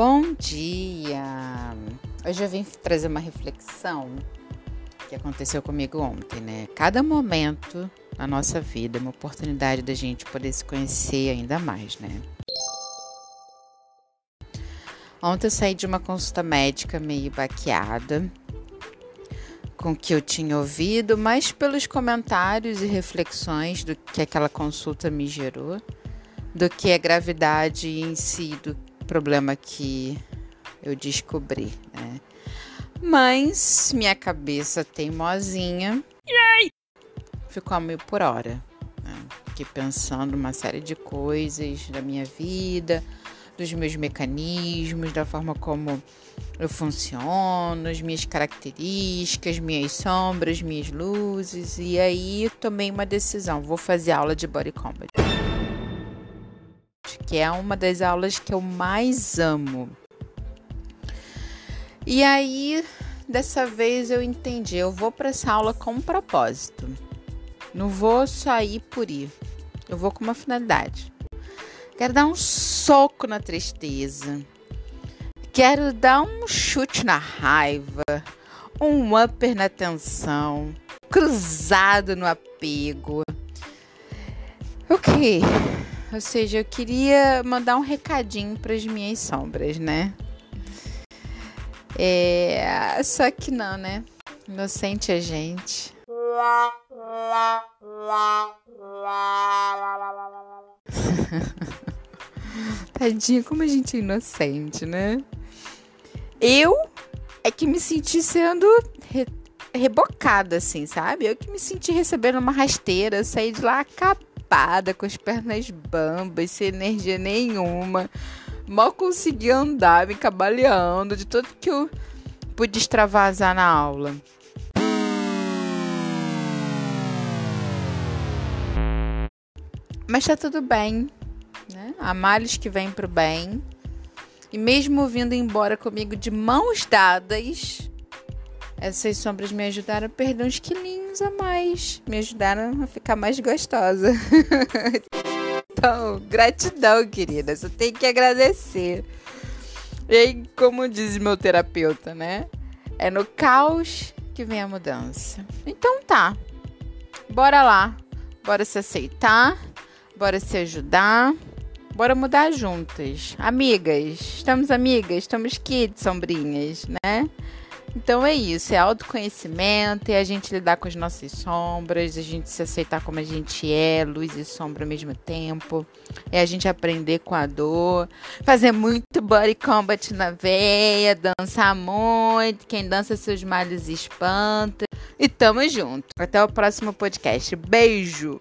Bom dia! Hoje eu vim trazer uma reflexão que aconteceu comigo ontem, né? Cada momento na nossa vida é uma oportunidade da gente poder se conhecer ainda mais, né? Ontem eu saí de uma consulta médica meio baqueada com o que eu tinha ouvido, mas pelos comentários e reflexões do que aquela consulta me gerou, do que a gravidade em si do problema que eu descobri, né? Mas minha cabeça teimosinha ficou a mil por hora. Né? Fiquei pensando uma série de coisas da minha vida, dos meus mecanismos, da forma como eu funciono, as minhas características, minhas sombras, minhas luzes. E aí tomei uma decisão: vou fazer aula de body combat que é uma das aulas que eu mais amo. E aí, dessa vez eu entendi, eu vou para essa aula com um propósito. Não vou sair por ir. Eu vou com uma finalidade. Quero dar um soco na tristeza. Quero dar um chute na raiva, um upper na tensão, cruzado no apego. O? Ou seja, eu queria mandar um recadinho para as minhas sombras, né? É, só que não, né? Inocente a gente. Tadinho, como a gente é inocente, né? Eu é que me senti sendo re rebocada, assim, sabe? Eu que me senti recebendo uma rasteira, saí de lá acabada com as pernas bambas, sem energia nenhuma. Mal consegui andar, me cabaleando de tudo que eu pude extravasar na aula. Mas tá tudo bem, né? Há males que vêm pro bem. E mesmo vindo embora comigo de mãos dadas, essas sombras me ajudaram a perder uns quilinhos a mais. Me ajudaram a ficar mais gostosa. então, gratidão, querida. Só tenho que agradecer. E aí, como diz meu terapeuta, né? É no caos que vem a mudança. Então tá. Bora lá. Bora se aceitar. Bora se ajudar. Bora mudar juntas. Amigas. Estamos amigas? Estamos kids, sombrinhas, né? Então é isso, é autoconhecimento, é a gente lidar com as nossas sombras, a gente se aceitar como a gente é, luz e sombra ao mesmo tempo, é a gente aprender com a dor, fazer muito body combat na veia, dançar muito, quem dança seus males espanta. E tamo junto. Até o próximo podcast. Beijo!